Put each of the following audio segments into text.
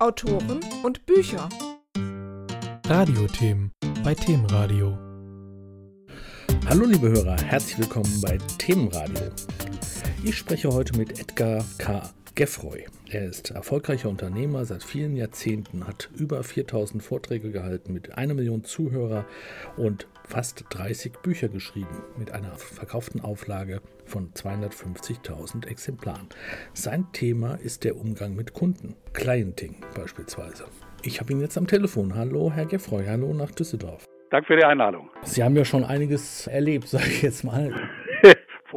Autoren und Bücher. Radiothemen bei Themenradio. Hallo liebe Hörer, herzlich willkommen bei Themenradio. Ich spreche heute mit Edgar K. Geffroy. Er ist erfolgreicher Unternehmer seit vielen Jahrzehnten, hat über 4000 Vorträge gehalten mit einer Million Zuhörer und fast 30 Bücher geschrieben mit einer verkauften Auflage von 250.000 Exemplaren. Sein Thema ist der Umgang mit Kunden, Clienting beispielsweise. Ich habe ihn jetzt am Telefon. Hallo, Herr Geffroy, hallo nach Düsseldorf. Danke für die Einladung. Sie haben ja schon einiges erlebt, sage ich jetzt mal.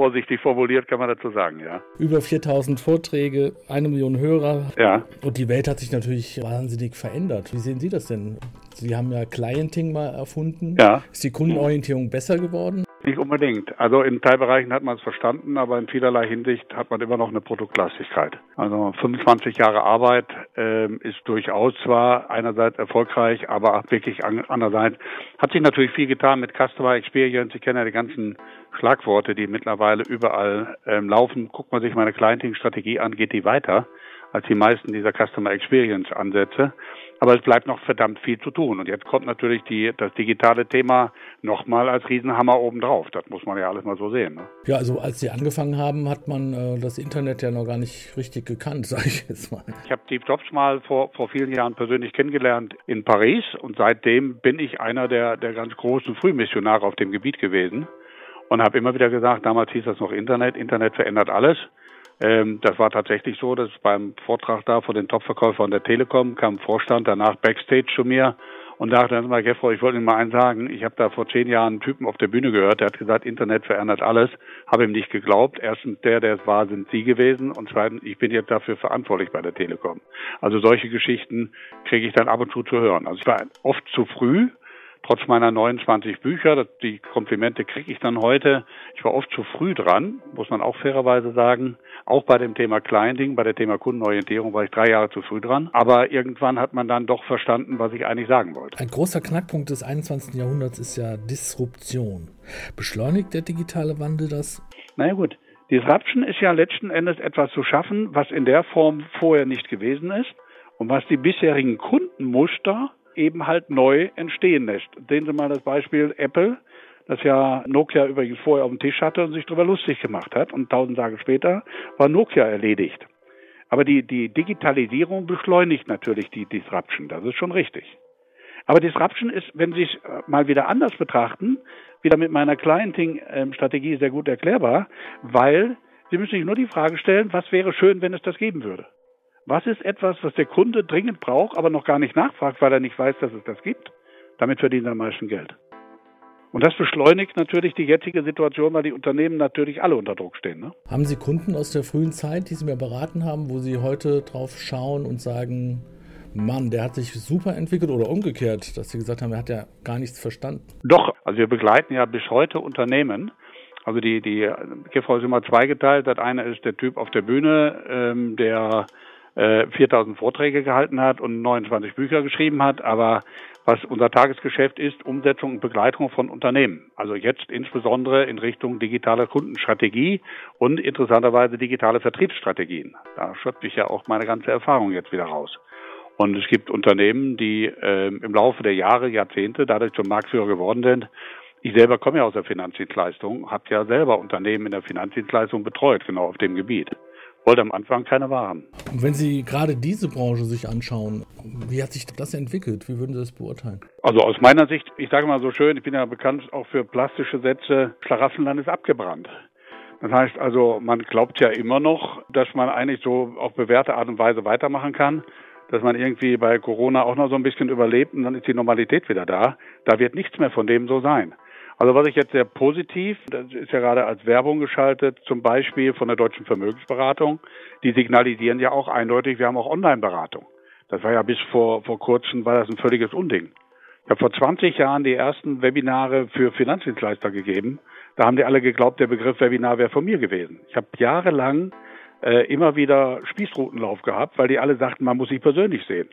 Vorsichtig formuliert kann man dazu sagen, ja. Über 4000 Vorträge, eine Million Hörer. Ja. Und die Welt hat sich natürlich wahnsinnig verändert. Wie sehen Sie das denn? Sie haben ja Clienting mal erfunden. Ja. Ist die Kundenorientierung besser geworden? Nicht unbedingt. Also in Teilbereichen hat man es verstanden, aber in vielerlei Hinsicht hat man immer noch eine Produktlastigkeit. Also 25 Jahre Arbeit ähm, ist durchaus zwar einerseits erfolgreich, aber wirklich andererseits hat sich natürlich viel getan mit Customer Experience. Ich kenne ja die ganzen Schlagworte, die mittlerweile überall ähm, laufen. Guckt man sich meine Clienting-Strategie an, geht die weiter als die meisten dieser Customer Experience Ansätze. Aber es bleibt noch verdammt viel zu tun. Und jetzt kommt natürlich die, das digitale Thema nochmal als Riesenhammer obendrauf. Das muss man ja alles mal so sehen. Ne? Ja, also als Sie angefangen haben, hat man äh, das Internet ja noch gar nicht richtig gekannt, sage ich jetzt mal. Ich habe Steve Jobs mal vor, vor vielen Jahren persönlich kennengelernt in Paris und seitdem bin ich einer der, der ganz großen Frühmissionare auf dem Gebiet gewesen und habe immer wieder gesagt, damals hieß das noch Internet, Internet verändert alles. Ähm, das war tatsächlich so, dass beim Vortrag da von den Topverkäufern der Telekom kam Vorstand danach Backstage zu mir und sagte dann mal, Geffro, ich wollte Ihnen mal eins sagen. Ich habe da vor zehn Jahren einen Typen auf der Bühne gehört, der hat gesagt, Internet verändert alles. Habe ihm nicht geglaubt. Erstens, der, der es war, sind Sie gewesen. Und zweitens, ich bin jetzt dafür verantwortlich bei der Telekom. Also solche Geschichten kriege ich dann ab und zu zu hören. Also ich war oft zu früh, trotz meiner 29 Bücher, die Komplimente kriege ich dann heute. Ich war oft zu früh dran, muss man auch fairerweise sagen. Auch bei dem Thema Clienting, bei dem Thema Kundenorientierung war ich drei Jahre zu früh dran. Aber irgendwann hat man dann doch verstanden, was ich eigentlich sagen wollte. Ein großer Knackpunkt des 21. Jahrhunderts ist ja Disruption. Beschleunigt der digitale Wandel das? Naja gut. Disruption ist ja letzten Endes etwas zu schaffen, was in der Form vorher nicht gewesen ist und was die bisherigen Kundenmuster eben halt neu entstehen lässt. Sehen Sie mal das Beispiel Apple das ja Nokia übrigens vorher auf dem Tisch hatte und sich darüber lustig gemacht hat. Und tausend Tage später war Nokia erledigt. Aber die, die Digitalisierung beschleunigt natürlich die Disruption. Das ist schon richtig. Aber Disruption ist, wenn Sie es äh, mal wieder anders betrachten, wieder mit meiner Clienting-Strategie sehr gut erklärbar, weil Sie müssen sich nur die Frage stellen, was wäre schön, wenn es das geben würde? Was ist etwas, was der Kunde dringend braucht, aber noch gar nicht nachfragt, weil er nicht weiß, dass es das gibt? Damit verdient er am meisten Geld. Und das beschleunigt natürlich die jetzige Situation, weil die Unternehmen natürlich alle unter Druck stehen. Ne? Haben Sie Kunden aus der frühen Zeit, die Sie mir beraten haben, wo Sie heute drauf schauen und sagen, Mann, der hat sich super entwickelt oder umgekehrt, dass Sie gesagt haben, er hat ja gar nichts verstanden? Doch, also wir begleiten ja bis heute Unternehmen. Also die, die GV ist immer zweigeteilt. Das eine ist der Typ auf der Bühne, ähm, der äh, 4000 Vorträge gehalten hat und 29 Bücher geschrieben hat, aber was unser Tagesgeschäft ist, Umsetzung und Begleitung von Unternehmen. Also jetzt insbesondere in Richtung digitale Kundenstrategie und interessanterweise digitale Vertriebsstrategien. Da schöpfe ich ja auch meine ganze Erfahrung jetzt wieder raus. Und es gibt Unternehmen, die äh, im Laufe der Jahre, Jahrzehnte dadurch zum Marktführer geworden sind. Ich selber komme ja aus der Finanzdienstleistung, habe ja selber Unternehmen in der Finanzdienstleistung betreut, genau auf dem Gebiet wollte am Anfang keine Waren. Und wenn Sie gerade diese Branche sich anschauen, wie hat sich das entwickelt? Wie würden Sie das beurteilen? Also aus meiner Sicht, ich sage mal so schön, ich bin ja bekannt auch für plastische Sätze, Schlaraffenland ist abgebrannt. Das heißt also, man glaubt ja immer noch, dass man eigentlich so auf bewährte Art und Weise weitermachen kann, dass man irgendwie bei Corona auch noch so ein bisschen überlebt und dann ist die Normalität wieder da. Da wird nichts mehr von dem so sein. Also was ich jetzt sehr positiv, das ist ja gerade als Werbung geschaltet, zum Beispiel von der Deutschen Vermögensberatung, die signalisieren ja auch eindeutig, wir haben auch Online-Beratung. Das war ja bis vor, vor kurzem, war das ein völliges Unding. Ich habe vor 20 Jahren die ersten Webinare für Finanzdienstleister gegeben. Da haben die alle geglaubt, der Begriff Webinar wäre von mir gewesen. Ich habe jahrelang äh, immer wieder Spießrutenlauf gehabt, weil die alle sagten, man muss sich persönlich sehen.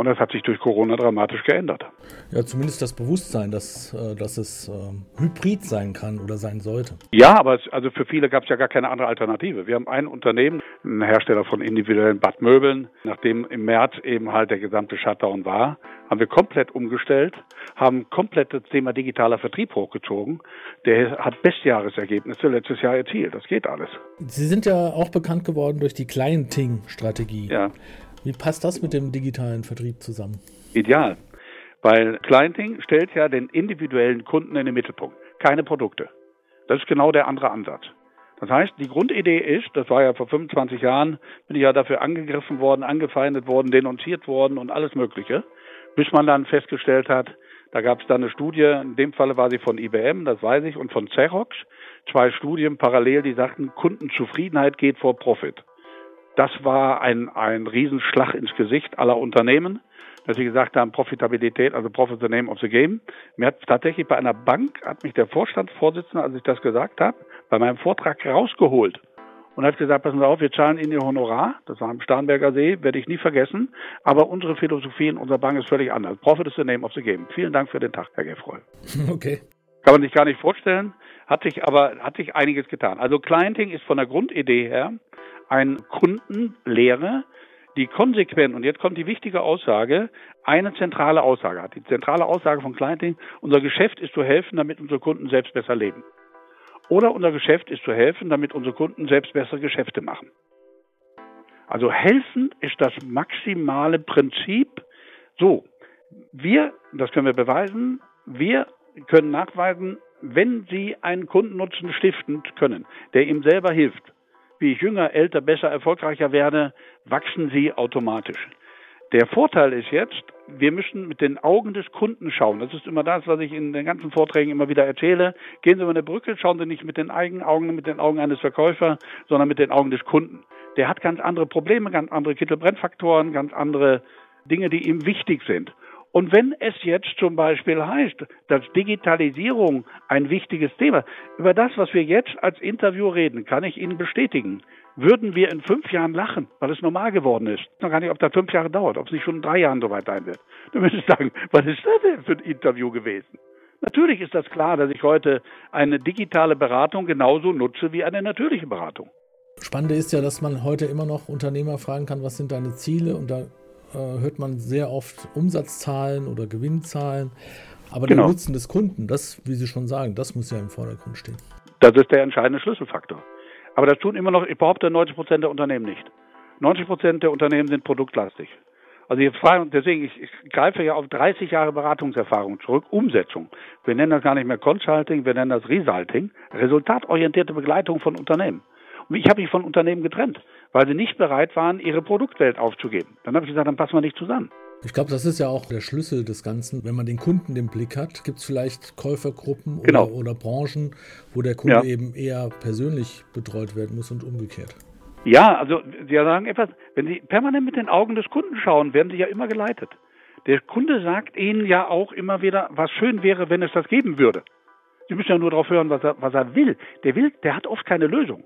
Und das hat sich durch Corona dramatisch geändert. Ja, zumindest das Bewusstsein, dass, äh, dass es äh, hybrid sein kann oder sein sollte. Ja, aber es, also für viele gab es ja gar keine andere Alternative. Wir haben ein Unternehmen, ein Hersteller von individuellen Badmöbeln. Nachdem im März eben halt der gesamte Shutdown war, haben wir komplett umgestellt, haben komplett das Thema digitaler Vertrieb hochgezogen. Der hat Bestjahresergebnisse letztes Jahr erzielt. Das geht alles. Sie sind ja auch bekannt geworden durch die Clienting-Strategie. Ja. Wie passt das mit dem digitalen Vertrieb zusammen? Ideal. Weil Clienting stellt ja den individuellen Kunden in den Mittelpunkt, keine Produkte. Das ist genau der andere Ansatz. Das heißt, die Grundidee ist, das war ja vor 25 Jahren, bin ich ja dafür angegriffen worden, angefeindet worden, denunziert worden und alles Mögliche, bis man dann festgestellt hat, da gab es dann eine Studie, in dem Falle war sie von IBM, das weiß ich, und von Xerox, zwei Studien parallel, die sagten, Kundenzufriedenheit geht vor Profit. Das war ein, ein Riesenschlag ins Gesicht aller Unternehmen, dass sie gesagt haben, Profitabilität, also Profit the name of the game. Mir hat tatsächlich bei einer Bank, hat mich der Vorstandsvorsitzende, als ich das gesagt habe, bei meinem Vortrag rausgeholt und hat gesagt, passen Sie auf, wir zahlen Ihnen Ihr Honorar, das war am Starnberger See, werde ich nie vergessen, aber unsere Philosophie in unserer Bank ist völlig anders. Profit is the name of the game. Vielen Dank für den Tag, Herr Gefroy. Okay. Kann man sich gar nicht vorstellen, hat sich aber, hat sich einiges getan. Also Clienting ist von der Grundidee her ein Kundenlehre, die konsequent, und jetzt kommt die wichtige Aussage, eine zentrale Aussage hat. Die zentrale Aussage von Clienting, unser Geschäft ist zu helfen, damit unsere Kunden selbst besser leben. Oder unser Geschäft ist zu helfen, damit unsere Kunden selbst bessere Geschäfte machen. Also helfen ist das maximale Prinzip. So, wir, das können wir beweisen, wir können nachweisen, wenn Sie einen Kundennutzen stiften können, der ihm selber hilft, wie ich jünger, älter, besser, erfolgreicher werde, wachsen Sie automatisch. Der Vorteil ist jetzt, wir müssen mit den Augen des Kunden schauen. Das ist immer das, was ich in den ganzen Vorträgen immer wieder erzähle. Gehen Sie über eine Brücke, schauen Sie nicht mit den eigenen Augen, mit den Augen eines Verkäufers, sondern mit den Augen des Kunden. Der hat ganz andere Probleme, ganz andere Kittelbrennfaktoren, ganz andere Dinge, die ihm wichtig sind. Und wenn es jetzt zum Beispiel heißt, dass Digitalisierung ein wichtiges Thema, über das, was wir jetzt als Interview reden, kann ich Ihnen bestätigen, würden wir in fünf Jahren lachen, weil es normal geworden ist. Ich weiß gar nicht, ob das fünf Jahre dauert, ob es nicht schon in drei Jahren soweit sein wird. Dann würde ich sagen, was ist das denn für ein Interview gewesen? Natürlich ist das klar, dass ich heute eine digitale Beratung genauso nutze wie eine natürliche Beratung. Spannende ist ja, dass man heute immer noch Unternehmer fragen kann, was sind deine Ziele? Und da äh, hört man sehr oft Umsatzzahlen oder Gewinnzahlen. Aber genau. der Nutzen des Kunden, das, wie Sie schon sagen, das muss ja im Vordergrund stehen. Das ist der entscheidende Schlüsselfaktor. Aber das tun immer noch, ich behaupte, 90 Prozent der Unternehmen nicht. 90 Prozent der Unternehmen sind produktlastig. Also ich frage, deswegen, ich, ich greife ja auf 30 Jahre Beratungserfahrung zurück. Umsetzung. Wir nennen das gar nicht mehr Consulting, wir nennen das Resulting. Resultatorientierte Begleitung von Unternehmen. Und ich habe mich von Unternehmen getrennt, weil sie nicht bereit waren, ihre Produktwelt aufzugeben. Dann habe ich gesagt, dann passen wir nicht zusammen. Ich glaube, das ist ja auch der Schlüssel des Ganzen. Wenn man den Kunden im Blick hat, gibt es vielleicht Käufergruppen genau. oder, oder, Branchen, wo der Kunde ja. eben eher persönlich betreut werden muss und umgekehrt. Ja, also Sie sagen etwas, wenn Sie permanent mit den Augen des Kunden schauen, werden Sie ja immer geleitet. Der Kunde sagt Ihnen ja auch immer wieder, was schön wäre, wenn es das geben würde. Sie müssen ja nur darauf hören, was er, was er will. Der will, der hat oft keine Lösung.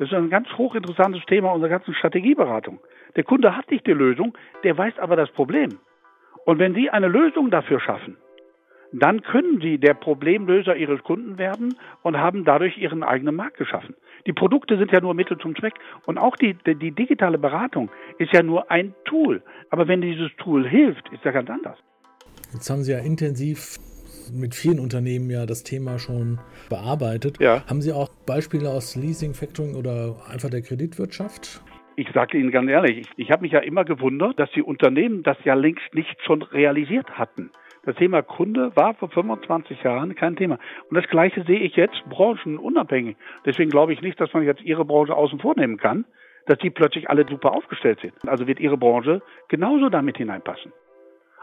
Das ist ein ganz hochinteressantes Thema unserer ganzen Strategieberatung. Der Kunde hat nicht die Lösung, der weiß aber das Problem. Und wenn Sie eine Lösung dafür schaffen, dann können Sie der Problemlöser Ihres Kunden werden und haben dadurch Ihren eigenen Markt geschaffen. Die Produkte sind ja nur Mittel zum Zweck und auch die, die, die digitale Beratung ist ja nur ein Tool. Aber wenn dieses Tool hilft, ist ja ganz anders. Jetzt haben Sie ja intensiv mit vielen Unternehmen ja das Thema schon bearbeitet. Ja. Haben Sie auch Beispiele aus Leasing, Factoring oder einfach der Kreditwirtschaft? Ich sage Ihnen ganz ehrlich, ich, ich habe mich ja immer gewundert, dass die Unternehmen das ja längst nicht schon realisiert hatten. Das Thema Kunde war vor 25 Jahren kein Thema. Und das Gleiche sehe ich jetzt branchenunabhängig. Deswegen glaube ich nicht, dass man jetzt Ihre Branche außen vor nehmen kann, dass die plötzlich alle super aufgestellt sind. Also wird Ihre Branche genauso damit hineinpassen.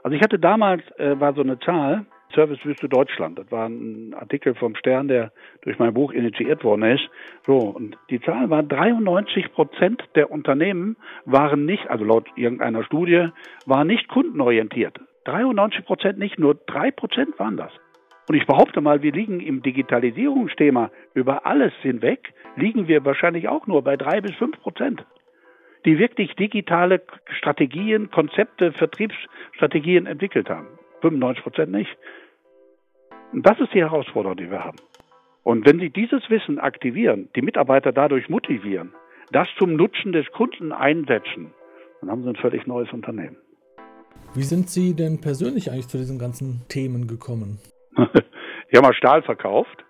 Also ich hatte damals, äh, war so eine Zahl, Servicewüste Deutschland. Das war ein Artikel vom Stern, der durch mein Buch initiiert worden ist. So, und die Zahl war 93 Prozent der Unternehmen waren nicht, also laut irgendeiner Studie, waren nicht kundenorientiert. 93 Prozent nicht, nur drei Prozent waren das. Und ich behaupte mal, wir liegen im Digitalisierungsthema über alles hinweg, liegen wir wahrscheinlich auch nur bei drei bis fünf Prozent, die wirklich digitale Strategien, Konzepte, Vertriebsstrategien entwickelt haben. 95 Prozent nicht. Und das ist die Herausforderung, die wir haben. Und wenn Sie dieses Wissen aktivieren, die Mitarbeiter dadurch motivieren, das zum Nutzen des Kunden einsetzen, dann haben sie ein völlig neues Unternehmen. Wie sind Sie denn persönlich eigentlich zu diesen ganzen Themen gekommen? ich habe mal Stahl verkauft,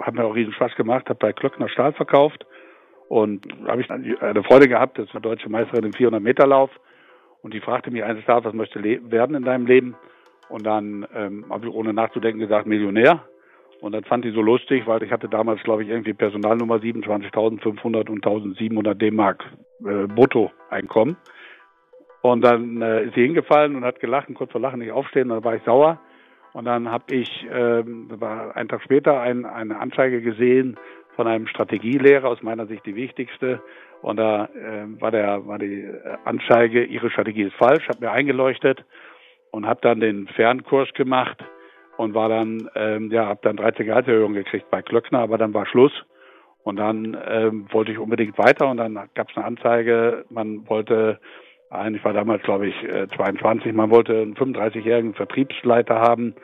hat mir auch riesen Spaß gemacht, habe bei Klöckner Stahl verkauft und habe ich eine Freude gehabt, das war deutsche Meisterin im 400 Meter Lauf und die fragte mich eines Tages, was möchtest du werden in deinem Leben? Und dann ähm, habe ich ohne nachzudenken gesagt, Millionär. Und das fand ich so lustig, weil ich hatte damals, glaube ich, irgendwie Personalnummer 27.500 und 1.700 D-Mark äh, Bruttoeinkommen. Und dann äh, ist sie hingefallen und hat gelacht und kurz vor Lachen nicht aufstehen. Dann war ich sauer. Und dann habe ich, äh, war ein Tag später, ein, eine Anzeige gesehen von einem Strategielehrer, aus meiner Sicht die wichtigste. Und da äh, war, der, war die Anzeige, Ihre Strategie ist falsch, hat mir eingeleuchtet und habe dann den Fernkurs gemacht und war dann, ähm, ja, habe dann 13 Gehaltserhöhungen gekriegt bei Klöckner, aber dann war Schluss. Und dann ähm, wollte ich unbedingt weiter und dann gab es eine Anzeige, man wollte, ich war damals glaube ich 22, äh, man wollte einen 35-jährigen Vertriebsleiter haben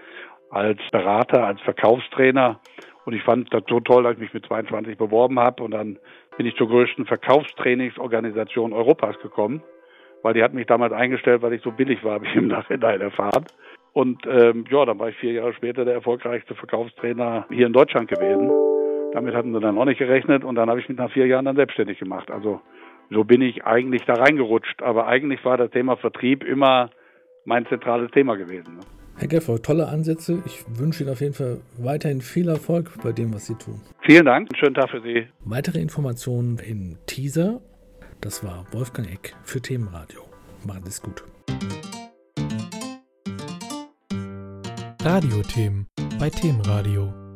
als Berater, als Verkaufstrainer. Und ich fand das so toll, dass ich mich mit 22 beworben habe und dann bin ich zur größten Verkaufstrainingsorganisation Europas gekommen, weil die hat mich damals eingestellt, weil ich so billig war, habe ich im Nachhinein erfahren. Und ähm, ja, dann war ich vier Jahre später der erfolgreichste Verkaufstrainer hier in Deutschland gewesen. Damit hatten sie dann auch nicht gerechnet und dann habe ich mich nach vier Jahren dann selbstständig gemacht. Also so bin ich eigentlich da reingerutscht. Aber eigentlich war das Thema Vertrieb immer mein zentrales Thema gewesen. Ne? Herr Geffer, tolle Ansätze. Ich wünsche Ihnen auf jeden Fall weiterhin viel Erfolg bei dem, was Sie tun. Vielen Dank. Einen schönen Tag für Sie. Weitere Informationen im Teaser. Das war Wolfgang Eck für Themenradio. Machen Sie es gut. Radiothemen bei Themenradio.